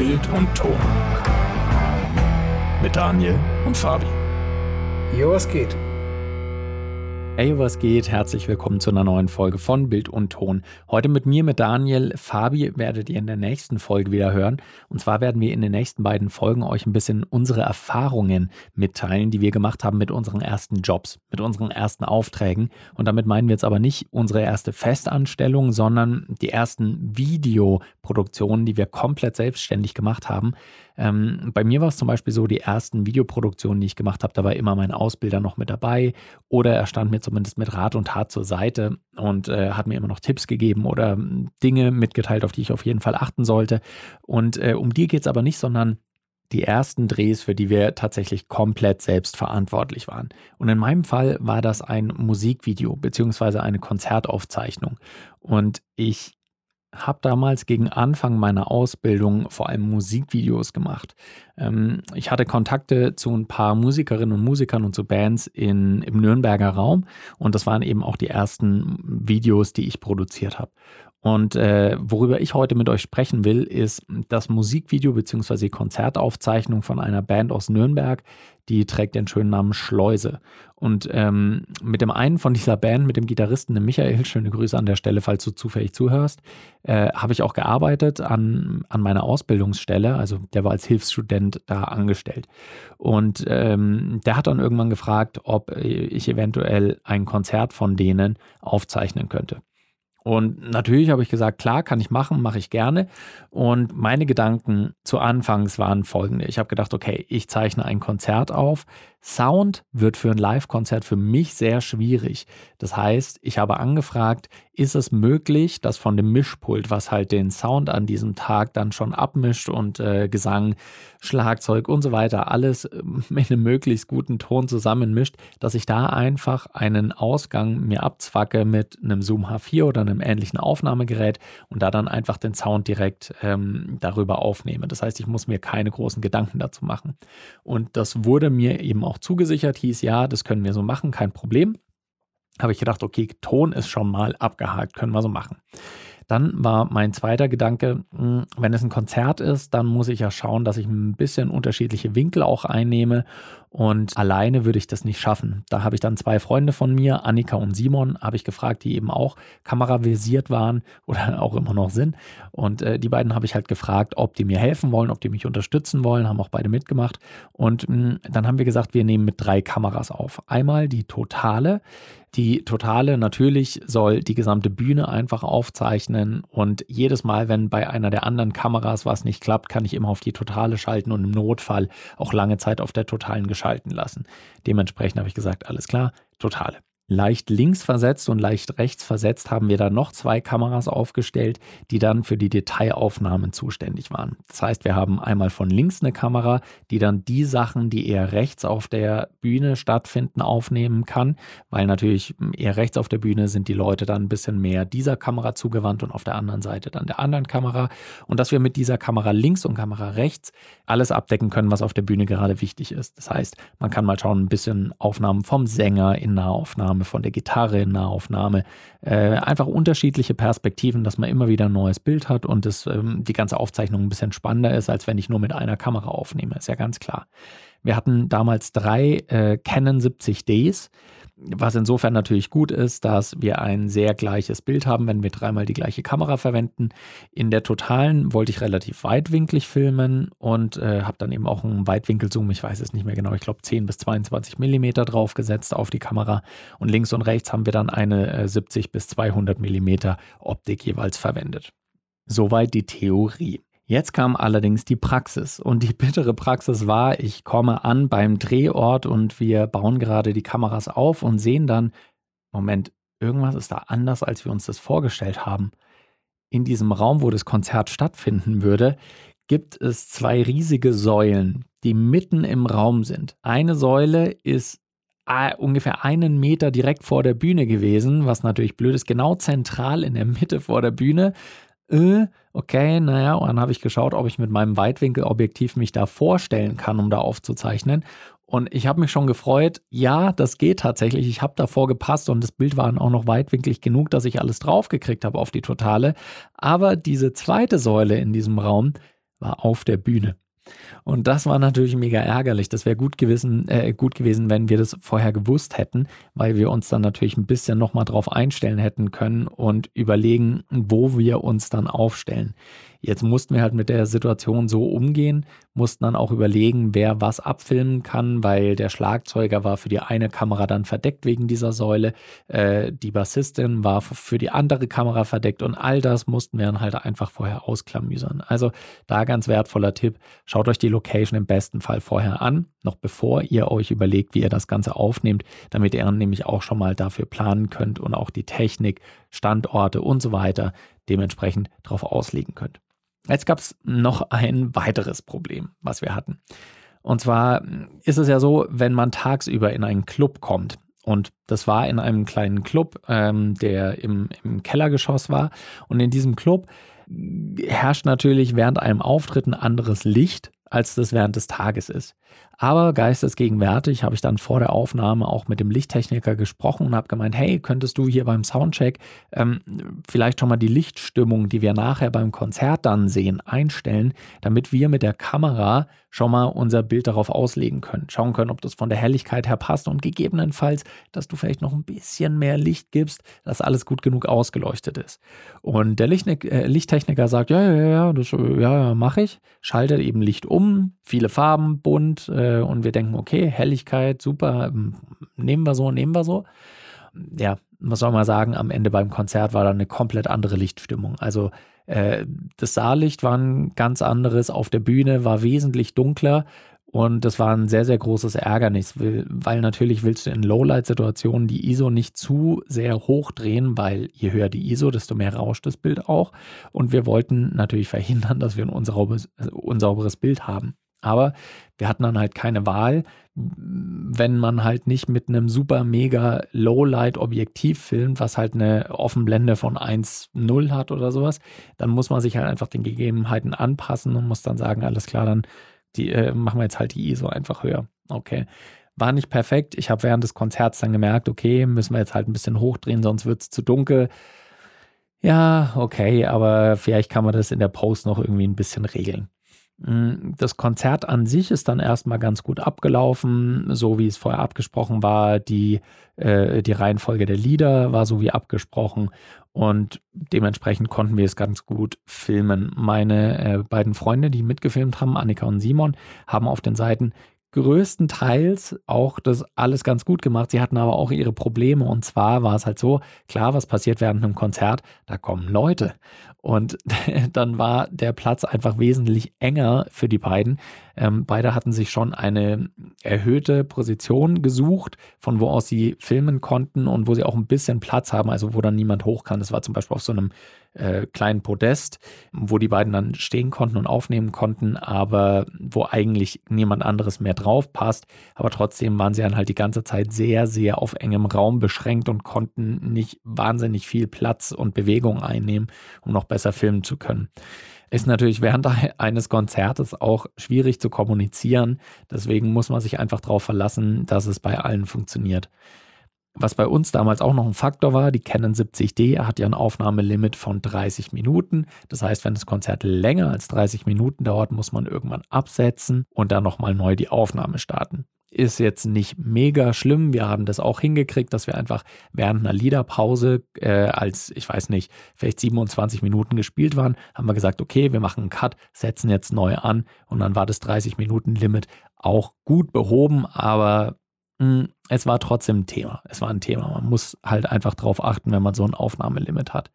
Bild und Ton. Mit Daniel und Fabi. Jo, was geht? Hey, was geht? Herzlich willkommen zu einer neuen Folge von Bild und Ton. Heute mit mir, mit Daniel. Fabi werdet ihr in der nächsten Folge wieder hören. Und zwar werden wir in den nächsten beiden Folgen euch ein bisschen unsere Erfahrungen mitteilen, die wir gemacht haben mit unseren ersten Jobs, mit unseren ersten Aufträgen. Und damit meinen wir jetzt aber nicht unsere erste Festanstellung, sondern die ersten Videoproduktionen, die wir komplett selbstständig gemacht haben. Ähm, bei mir war es zum Beispiel so, die ersten Videoproduktionen, die ich gemacht habe, da war immer mein Ausbilder noch mit dabei oder er stand mir zumindest mit Rat und Tat zur Seite und äh, hat mir immer noch Tipps gegeben oder hm, Dinge mitgeteilt, auf die ich auf jeden Fall achten sollte. Und äh, um die geht es aber nicht, sondern die ersten Drehs, für die wir tatsächlich komplett selbst verantwortlich waren. Und in meinem Fall war das ein Musikvideo beziehungsweise eine Konzertaufzeichnung. Und ich habe damals gegen Anfang meiner Ausbildung vor allem Musikvideos gemacht. Ähm, ich hatte Kontakte zu ein paar Musikerinnen und Musikern und zu Bands in, im Nürnberger Raum und das waren eben auch die ersten Videos, die ich produziert habe. Und äh, worüber ich heute mit euch sprechen will, ist das Musikvideo bzw. Konzertaufzeichnung von einer Band aus Nürnberg, die trägt den schönen Namen Schleuse. Und ähm, mit dem einen von dieser Band, mit dem Gitarristen dem Michael, schöne Grüße an der Stelle, falls du zufällig zuhörst, äh, habe ich auch gearbeitet an, an meiner Ausbildungsstelle. Also der war als Hilfsstudent da angestellt. Und ähm, der hat dann irgendwann gefragt, ob ich eventuell ein Konzert von denen aufzeichnen könnte. Und natürlich habe ich gesagt, klar, kann ich machen, mache ich gerne. Und meine Gedanken zu Anfangs waren folgende. Ich habe gedacht, okay, ich zeichne ein Konzert auf, Sound wird für ein Live-Konzert für mich sehr schwierig. Das heißt, ich habe angefragt, ist es möglich, dass von dem Mischpult, was halt den Sound an diesem Tag dann schon abmischt und äh, Gesang, Schlagzeug und so weiter, alles ähm, mit einem möglichst guten Ton zusammenmischt, dass ich da einfach einen Ausgang mir abzwacke mit einem Zoom H4 oder einem ähnlichen Aufnahmegerät und da dann einfach den Sound direkt ähm, darüber aufnehme. Das heißt, ich muss mir keine großen Gedanken dazu machen. Und das wurde mir eben auch zugesichert, hieß ja, das können wir so machen, kein Problem. Habe ich gedacht, okay, Ton ist schon mal abgehakt, können wir so machen. Dann war mein zweiter Gedanke, hm, wenn es ein Konzert ist, dann muss ich ja schauen, dass ich ein bisschen unterschiedliche Winkel auch einnehme und alleine würde ich das nicht schaffen. Da habe ich dann zwei Freunde von mir, Annika und Simon, habe ich gefragt, die eben auch kameraversiert waren oder auch immer noch sind. Und äh, die beiden habe ich halt gefragt, ob die mir helfen wollen, ob die mich unterstützen wollen, haben auch beide mitgemacht. Und mh, hm, dann haben wir gesagt, wir nehmen mit drei Kameras auf. Einmal die totale, die totale natürlich soll die gesamte Bühne einfach aufzeichnen und jedes Mal, wenn bei einer der anderen Kameras was nicht klappt, kann ich immer auf die totale schalten und im Notfall auch lange Zeit auf der totalen geschalten lassen. Dementsprechend habe ich gesagt, alles klar, totale. Leicht links versetzt und leicht rechts versetzt haben wir dann noch zwei Kameras aufgestellt, die dann für die Detailaufnahmen zuständig waren. Das heißt, wir haben einmal von links eine Kamera, die dann die Sachen, die eher rechts auf der Bühne stattfinden, aufnehmen kann, weil natürlich eher rechts auf der Bühne sind die Leute dann ein bisschen mehr dieser Kamera zugewandt und auf der anderen Seite dann der anderen Kamera. Und dass wir mit dieser Kamera links und Kamera rechts alles abdecken können, was auf der Bühne gerade wichtig ist. Das heißt, man kann mal schauen, ein bisschen Aufnahmen vom Sänger in Nahaufnahmen Nahaufnahme, von der Gitarre Nahaufnahme. Äh, einfach unterschiedliche Perspektiven, dass man immer wieder ein neues Bild hat und das, ähm, die ganze Aufzeichnung ein bisschen spannender ist, als wenn ich nur mit einer Kamera aufnehme. Ist ja ganz klar. Wir hatten damals drei äh, Canon 70Ds. Was insofern natürlich gut ist, dass wir ein sehr gleiches Bild haben, wenn wir dreimal die gleiche Kamera verwenden. In der totalen wollte ich relativ weitwinklig filmen und äh, habe dann eben auch einen Weitwinkelzoom, ich weiß es nicht mehr genau, ich glaube 10 bis 22 Millimeter draufgesetzt auf die Kamera. Und links und rechts haben wir dann eine äh, 70 bis 200 Millimeter Optik jeweils verwendet. Soweit die Theorie. Jetzt kam allerdings die Praxis und die bittere Praxis war, ich komme an beim Drehort und wir bauen gerade die Kameras auf und sehen dann, Moment, irgendwas ist da anders, als wir uns das vorgestellt haben. In diesem Raum, wo das Konzert stattfinden würde, gibt es zwei riesige Säulen, die mitten im Raum sind. Eine Säule ist äh, ungefähr einen Meter direkt vor der Bühne gewesen, was natürlich blöd ist, genau zentral in der Mitte vor der Bühne äh, okay, naja, und dann habe ich geschaut, ob ich mit meinem Weitwinkelobjektiv mich da vorstellen kann, um da aufzuzeichnen. Und ich habe mich schon gefreut, ja, das geht tatsächlich. Ich habe davor gepasst und das Bild war dann auch noch weitwinklig genug, dass ich alles draufgekriegt habe auf die Totale. Aber diese zweite Säule in diesem Raum war auf der Bühne. Und das war natürlich mega ärgerlich. Das wäre gut gewesen, äh, gut gewesen, wenn wir das vorher gewusst hätten, weil wir uns dann natürlich ein bisschen nochmal drauf einstellen hätten können und überlegen, wo wir uns dann aufstellen. Jetzt mussten wir halt mit der Situation so umgehen, mussten dann auch überlegen, wer was abfilmen kann, weil der Schlagzeuger war für die eine Kamera dann verdeckt wegen dieser Säule, äh, die Bassistin war für die andere Kamera verdeckt und all das mussten wir dann halt einfach vorher ausklamüsern. Also da ganz wertvoller Tipp, schaut euch die Location im besten Fall vorher an, noch bevor ihr euch überlegt, wie ihr das Ganze aufnehmt, damit ihr dann nämlich auch schon mal dafür planen könnt und auch die Technik, Standorte und so weiter dementsprechend darauf auslegen könnt. Jetzt gab es noch ein weiteres Problem, was wir hatten. Und zwar ist es ja so, wenn man tagsüber in einen Club kommt, und das war in einem kleinen Club, ähm, der im, im Kellergeschoss war. Und in diesem Club herrscht natürlich während einem Auftritt ein anderes Licht, als das während des Tages ist. Aber geistesgegenwärtig habe ich dann vor der Aufnahme auch mit dem Lichttechniker gesprochen und habe gemeint, hey, könntest du hier beim Soundcheck ähm, vielleicht schon mal die Lichtstimmung, die wir nachher beim Konzert dann sehen, einstellen, damit wir mit der Kamera schon mal unser Bild darauf auslegen können, schauen können, ob das von der Helligkeit her passt und gegebenenfalls, dass du vielleicht noch ein bisschen mehr Licht gibst, dass alles gut genug ausgeleuchtet ist. Und der äh, Lichttechniker sagt, ja, ja, ja, das, ja, ja mache ich, schaltet eben Licht um, viele Farben, bunt äh, und wir denken, okay, Helligkeit, super, ähm, nehmen wir so, nehmen wir so. Ja, was soll man sagen, am Ende beim Konzert war dann eine komplett andere Lichtstimmung. Also äh, das Saallicht war ein ganz anderes, auf der Bühne war wesentlich dunkler und das war ein sehr, sehr großes Ärgernis, weil natürlich willst du in Lowlight-Situationen die ISO nicht zu sehr hoch drehen, weil je höher die ISO, desto mehr rauscht das Bild auch. Und wir wollten natürlich verhindern, dass wir ein unsauberes Bild haben. Aber wir hatten dann halt keine Wahl, wenn man halt nicht mit einem super mega Lowlight-Objektiv filmt, was halt eine Offenblende von 1,0 hat oder sowas, dann muss man sich halt einfach den Gegebenheiten anpassen und muss dann sagen, alles klar, dann die, äh, machen wir jetzt halt die ISO einfach höher. Okay. War nicht perfekt. Ich habe während des Konzerts dann gemerkt, okay, müssen wir jetzt halt ein bisschen hochdrehen, sonst wird es zu dunkel. Ja, okay, aber vielleicht kann man das in der Post noch irgendwie ein bisschen regeln. Mm, das Konzert an sich ist dann erstmal ganz gut abgelaufen, so wie es vorher abgesprochen war. Die, äh, die Reihenfolge der Lieder war so wie abgesprochen und dementsprechend konnten wir es ganz gut filmen. Meine äh, beiden Freunde, die mitgefilmt haben, Annika und Simon, haben auf den Seiten größtenteils auch das alles ganz gut gemacht. Sie hatten aber auch ihre Probleme. Und zwar war es halt so, klar, was passiert während einem Konzert? Da kommen Leute. Und dann war der Platz einfach wesentlich enger für die beiden. Ähm, beide hatten sich schon eine erhöhte Position gesucht, von wo aus sie filmen konnten und wo sie auch ein bisschen Platz haben, also wo dann niemand hoch kann. Das war zum Beispiel auf so einem äh, kleinen Podest, wo die beiden dann stehen konnten und aufnehmen konnten, aber wo eigentlich niemand anderes mehr drauf passt. Aber trotzdem waren sie dann halt die ganze Zeit sehr, sehr auf engem Raum beschränkt und konnten nicht wahnsinnig viel Platz und Bewegung einnehmen, um noch besser filmen zu können. Ist natürlich während eines Konzertes auch schwierig zu kommunizieren. Deswegen muss man sich einfach darauf verlassen, dass es bei allen funktioniert. Was bei uns damals auch noch ein Faktor war, die Canon 70D hat ja ein Aufnahmelimit von 30 Minuten. Das heißt, wenn das Konzert länger als 30 Minuten dauert, muss man irgendwann absetzen und dann nochmal neu die Aufnahme starten. Ist jetzt nicht mega schlimm. Wir haben das auch hingekriegt, dass wir einfach während einer Liederpause, äh, als ich weiß nicht, vielleicht 27 Minuten gespielt waren, haben wir gesagt, okay, wir machen einen Cut, setzen jetzt neu an und dann war das 30 Minuten Limit auch gut behoben, aber es war trotzdem ein Thema. Es war ein Thema. Man muss halt einfach darauf achten, wenn man so ein Aufnahmelimit hat.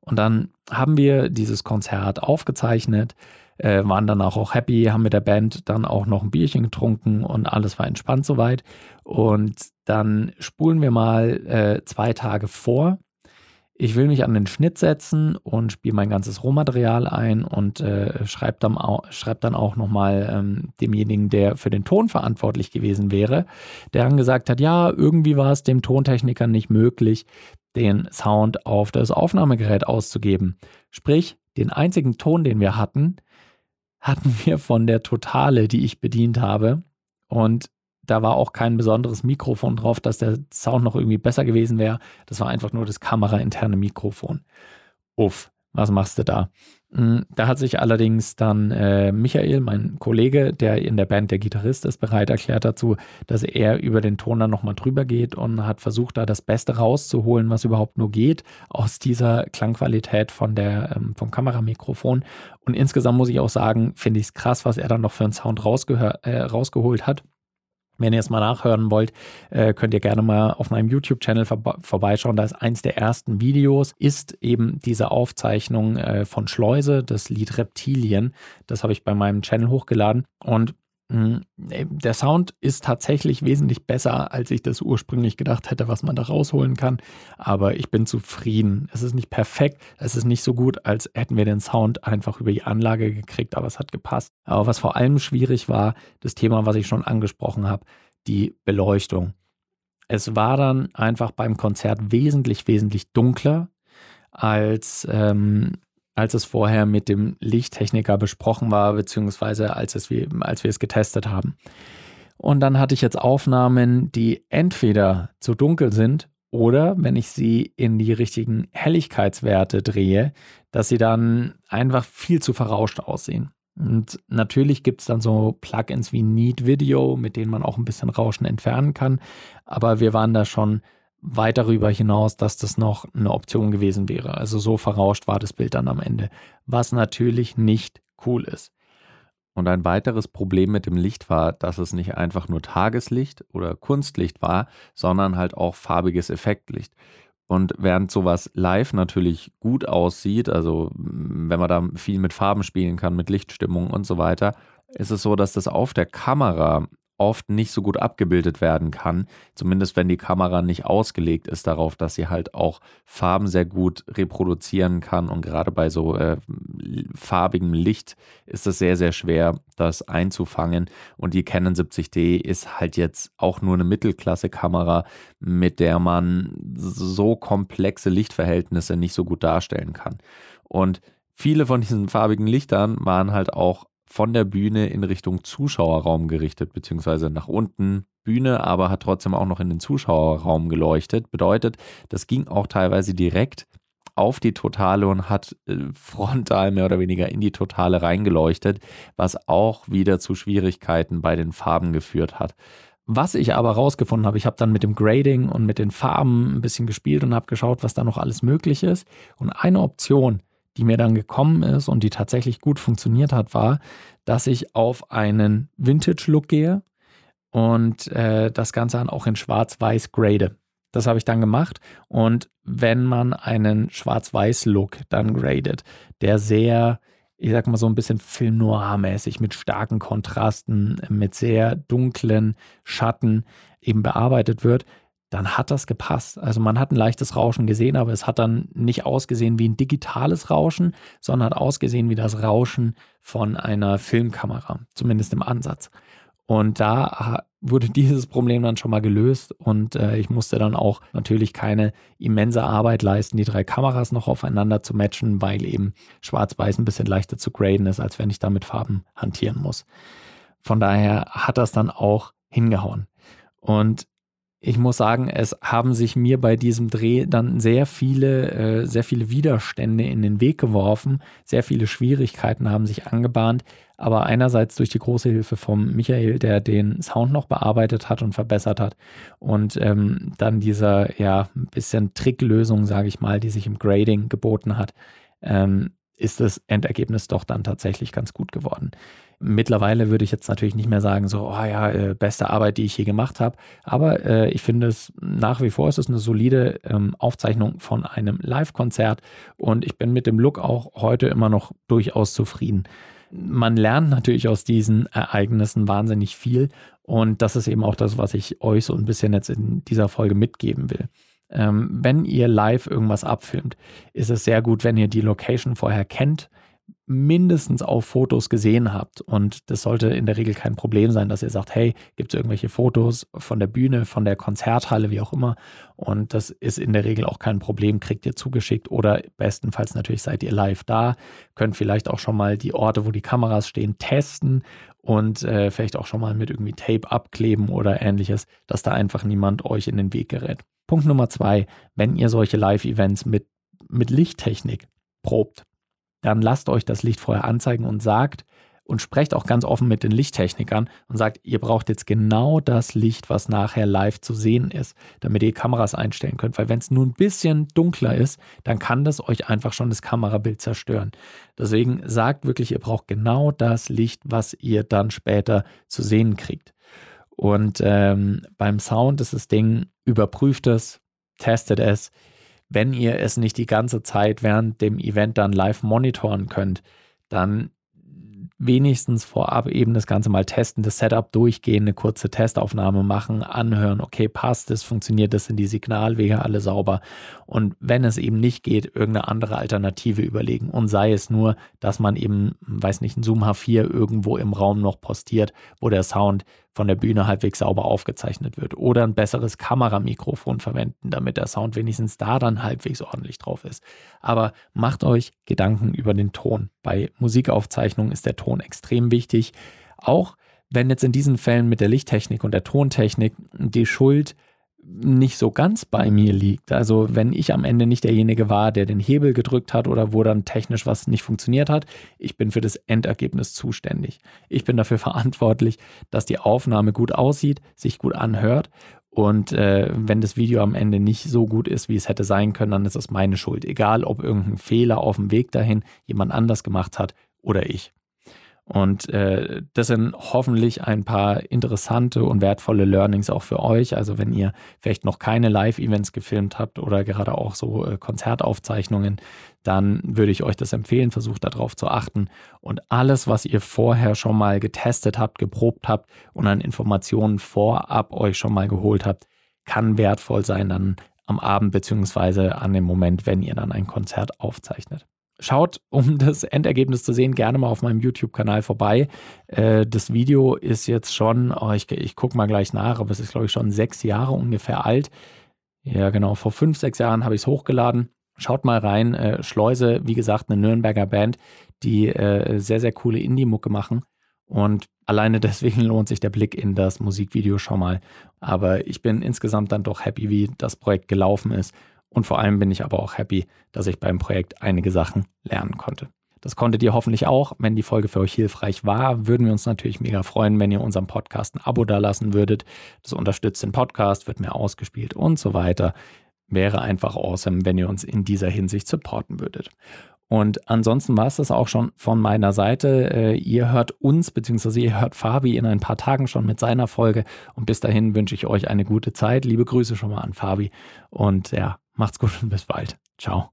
Und dann haben wir dieses Konzert aufgezeichnet, äh, waren dann auch happy, haben mit der Band dann auch noch ein Bierchen getrunken und alles war entspannt soweit. Und dann spulen wir mal äh, zwei Tage vor ich will mich an den Schnitt setzen und spiele mein ganzes Rohmaterial ein und äh, schreibe dann, auch, schreib dann auch nochmal ähm, demjenigen, der für den Ton verantwortlich gewesen wäre, der dann gesagt hat, ja, irgendwie war es dem Tontechniker nicht möglich, den Sound auf das Aufnahmegerät auszugeben. Sprich, den einzigen Ton, den wir hatten, hatten wir von der Totale, die ich bedient habe. Und da war auch kein besonderes Mikrofon drauf, dass der Sound noch irgendwie besser gewesen wäre. Das war einfach nur das kamerainterne Mikrofon. Uff. was machst du da? Hm, da hat sich allerdings dann äh, Michael, mein Kollege, der in der Band der Gitarrist ist, bereit erklärt dazu, dass er über den Ton dann nochmal drüber geht und hat versucht, da das Beste rauszuholen, was überhaupt nur geht, aus dieser Klangqualität von der, ähm, vom Kameramikrofon. Und insgesamt muss ich auch sagen, finde ich es krass, was er dann noch für einen Sound äh, rausgeholt hat. Wenn ihr es mal nachhören wollt, äh, könnt ihr gerne mal auf meinem YouTube-Channel vor vorbeischauen. Da ist eins der ersten Videos, ist eben diese Aufzeichnung äh, von Schleuse, das Lied Reptilien. Das habe ich bei meinem Channel hochgeladen. Und der Sound ist tatsächlich wesentlich besser, als ich das ursprünglich gedacht hätte, was man da rausholen kann. Aber ich bin zufrieden. Es ist nicht perfekt, es ist nicht so gut, als hätten wir den Sound einfach über die Anlage gekriegt, aber es hat gepasst. Aber was vor allem schwierig war, das Thema, was ich schon angesprochen habe, die Beleuchtung. Es war dann einfach beim Konzert wesentlich, wesentlich dunkler als ähm, als es vorher mit dem Lichttechniker besprochen war, beziehungsweise als, es, als wir es getestet haben. Und dann hatte ich jetzt Aufnahmen, die entweder zu dunkel sind oder, wenn ich sie in die richtigen Helligkeitswerte drehe, dass sie dann einfach viel zu verrauscht aussehen. Und natürlich gibt es dann so Plugins wie Need Video, mit denen man auch ein bisschen Rauschen entfernen kann. Aber wir waren da schon weit darüber hinaus, dass das noch eine Option gewesen wäre. Also so verrauscht war das Bild dann am Ende, was natürlich nicht cool ist. Und ein weiteres Problem mit dem Licht war, dass es nicht einfach nur Tageslicht oder Kunstlicht war, sondern halt auch farbiges Effektlicht. Und während sowas live natürlich gut aussieht, also wenn man da viel mit Farben spielen kann, mit Lichtstimmung und so weiter, ist es so, dass das auf der Kamera oft nicht so gut abgebildet werden kann, zumindest wenn die Kamera nicht ausgelegt ist darauf, dass sie halt auch Farben sehr gut reproduzieren kann. Und gerade bei so äh, farbigem Licht ist es sehr, sehr schwer, das einzufangen. Und die Canon 70D ist halt jetzt auch nur eine Mittelklasse-Kamera, mit der man so komplexe Lichtverhältnisse nicht so gut darstellen kann. Und Viele von diesen farbigen Lichtern waren halt auch von der Bühne in Richtung Zuschauerraum gerichtet, beziehungsweise nach unten Bühne, aber hat trotzdem auch noch in den Zuschauerraum geleuchtet. Bedeutet, das ging auch teilweise direkt auf die Totale und hat äh, frontal mehr oder weniger in die Totale reingeleuchtet, was auch wieder zu Schwierigkeiten bei den Farben geführt hat. Was ich aber rausgefunden habe, ich habe dann mit dem Grading und mit den Farben ein bisschen gespielt und habe geschaut, was da noch alles möglich ist. Und eine Option, die mir dann gekommen ist und die tatsächlich gut funktioniert hat, war, dass ich auf einen Vintage-Look gehe und äh, das Ganze dann auch in Schwarz-Weiß grade. Das habe ich dann gemacht. Und wenn man einen Schwarz-Weiß-Look dann gradet, der sehr, ich sag mal so ein bisschen Film Noir-mäßig mit starken Kontrasten, mit sehr dunklen Schatten eben bearbeitet wird, dann hat das gepasst. Also man hat ein leichtes Rauschen gesehen, aber es hat dann nicht ausgesehen wie ein digitales Rauschen, sondern hat ausgesehen wie das Rauschen von einer Filmkamera, zumindest im Ansatz. Und da wurde dieses Problem dann schon mal gelöst und äh, ich musste dann auch natürlich keine immense Arbeit leisten, die drei Kameras noch aufeinander zu matchen, weil eben Schwarz-Weiß ein bisschen leichter zu graden ist, als wenn ich da mit Farben hantieren muss. Von daher hat das dann auch hingehauen. Und ich muss sagen, es haben sich mir bei diesem Dreh dann sehr viele, äh, sehr viele Widerstände in den Weg geworfen, sehr viele Schwierigkeiten haben sich angebahnt, aber einerseits durch die große Hilfe von Michael, der den Sound noch bearbeitet hat und verbessert hat. Und ähm, dann dieser ja ein bisschen Tricklösung, sage ich mal, die sich im Grading geboten hat, ähm, ist das Endergebnis doch dann tatsächlich ganz gut geworden. Mittlerweile würde ich jetzt natürlich nicht mehr sagen, so, oh ja, äh, beste Arbeit, die ich je gemacht habe. Aber äh, ich finde es nach wie vor, es ist eine solide ähm, Aufzeichnung von einem Live-Konzert und ich bin mit dem Look auch heute immer noch durchaus zufrieden. Man lernt natürlich aus diesen Ereignissen wahnsinnig viel und das ist eben auch das, was ich euch so ein bisschen jetzt in dieser Folge mitgeben will. Ähm, wenn ihr live irgendwas abfilmt, ist es sehr gut, wenn ihr die Location vorher kennt mindestens auf Fotos gesehen habt. Und das sollte in der Regel kein Problem sein, dass ihr sagt, hey, gibt es irgendwelche Fotos von der Bühne, von der Konzerthalle, wie auch immer. Und das ist in der Regel auch kein Problem, kriegt ihr zugeschickt oder bestenfalls natürlich seid ihr live da, könnt vielleicht auch schon mal die Orte, wo die Kameras stehen, testen und äh, vielleicht auch schon mal mit irgendwie Tape abkleben oder ähnliches, dass da einfach niemand euch in den Weg gerät. Punkt Nummer zwei, wenn ihr solche Live-Events mit, mit Lichttechnik probt. Dann lasst euch das Licht vorher anzeigen und sagt, und sprecht auch ganz offen mit den Lichttechnikern und sagt, ihr braucht jetzt genau das Licht, was nachher live zu sehen ist, damit ihr Kameras einstellen könnt. Weil wenn es nur ein bisschen dunkler ist, dann kann das euch einfach schon das Kamerabild zerstören. Deswegen sagt wirklich, ihr braucht genau das Licht, was ihr dann später zu sehen kriegt. Und ähm, beim Sound ist das Ding, überprüft es, testet es. Wenn ihr es nicht die ganze Zeit während dem Event dann live monitoren könnt, dann wenigstens vorab eben das Ganze mal testen, das Setup durchgehen, eine kurze Testaufnahme machen, anhören, okay, passt es, funktioniert das, sind die Signalwege alle sauber? Und wenn es eben nicht geht, irgendeine andere Alternative überlegen. Und sei es nur, dass man eben, weiß nicht, ein Zoom H4 irgendwo im Raum noch postiert, wo der Sound von der Bühne halbwegs sauber aufgezeichnet wird. Oder ein besseres Kameramikrofon verwenden, damit der Sound wenigstens da dann halbwegs ordentlich drauf ist. Aber macht euch Gedanken über den Ton. Bei Musikaufzeichnungen ist der Ton extrem wichtig. Auch wenn jetzt in diesen Fällen mit der Lichttechnik und der Tontechnik die Schuld nicht so ganz bei mir liegt. Also wenn ich am Ende nicht derjenige war, der den Hebel gedrückt hat oder wo dann technisch was nicht funktioniert hat, ich bin für das Endergebnis zuständig. Ich bin dafür verantwortlich, dass die Aufnahme gut aussieht, sich gut anhört und äh, wenn das Video am Ende nicht so gut ist, wie es hätte sein können, dann ist es meine Schuld. Egal, ob irgendein Fehler auf dem Weg dahin jemand anders gemacht hat oder ich. Und äh, das sind hoffentlich ein paar interessante und wertvolle Learnings auch für euch. Also wenn ihr vielleicht noch keine Live-Events gefilmt habt oder gerade auch so äh, Konzertaufzeichnungen, dann würde ich euch das empfehlen. Versucht darauf zu achten. Und alles, was ihr vorher schon mal getestet habt, geprobt habt und an Informationen vorab euch schon mal geholt habt, kann wertvoll sein dann am Abend beziehungsweise an dem Moment, wenn ihr dann ein Konzert aufzeichnet. Schaut, um das Endergebnis zu sehen, gerne mal auf meinem YouTube-Kanal vorbei. Äh, das Video ist jetzt schon, oh, ich, ich gucke mal gleich nach, aber es ist, glaube ich, schon sechs Jahre ungefähr alt. Ja, genau, vor fünf, sechs Jahren habe ich es hochgeladen. Schaut mal rein. Äh, Schleuse, wie gesagt, eine Nürnberger Band, die äh, sehr, sehr coole Indie-Mucke machen. Und alleine deswegen lohnt sich der Blick in das Musikvideo schon mal. Aber ich bin insgesamt dann doch happy, wie das Projekt gelaufen ist und vor allem bin ich aber auch happy, dass ich beim Projekt einige Sachen lernen konnte. Das konntet ihr hoffentlich auch. Wenn die Folge für euch hilfreich war, würden wir uns natürlich mega freuen, wenn ihr unserem Podcast ein Abo dalassen würdet. Das unterstützt den Podcast, wird mehr ausgespielt und so weiter. Wäre einfach awesome, wenn ihr uns in dieser Hinsicht supporten würdet. Und ansonsten war es das auch schon von meiner Seite. Äh, ihr hört uns, beziehungsweise ihr hört Fabi in ein paar Tagen schon mit seiner Folge. Und bis dahin wünsche ich euch eine gute Zeit. Liebe Grüße schon mal an Fabi. Und ja, Macht's gut und bis bald. Ciao.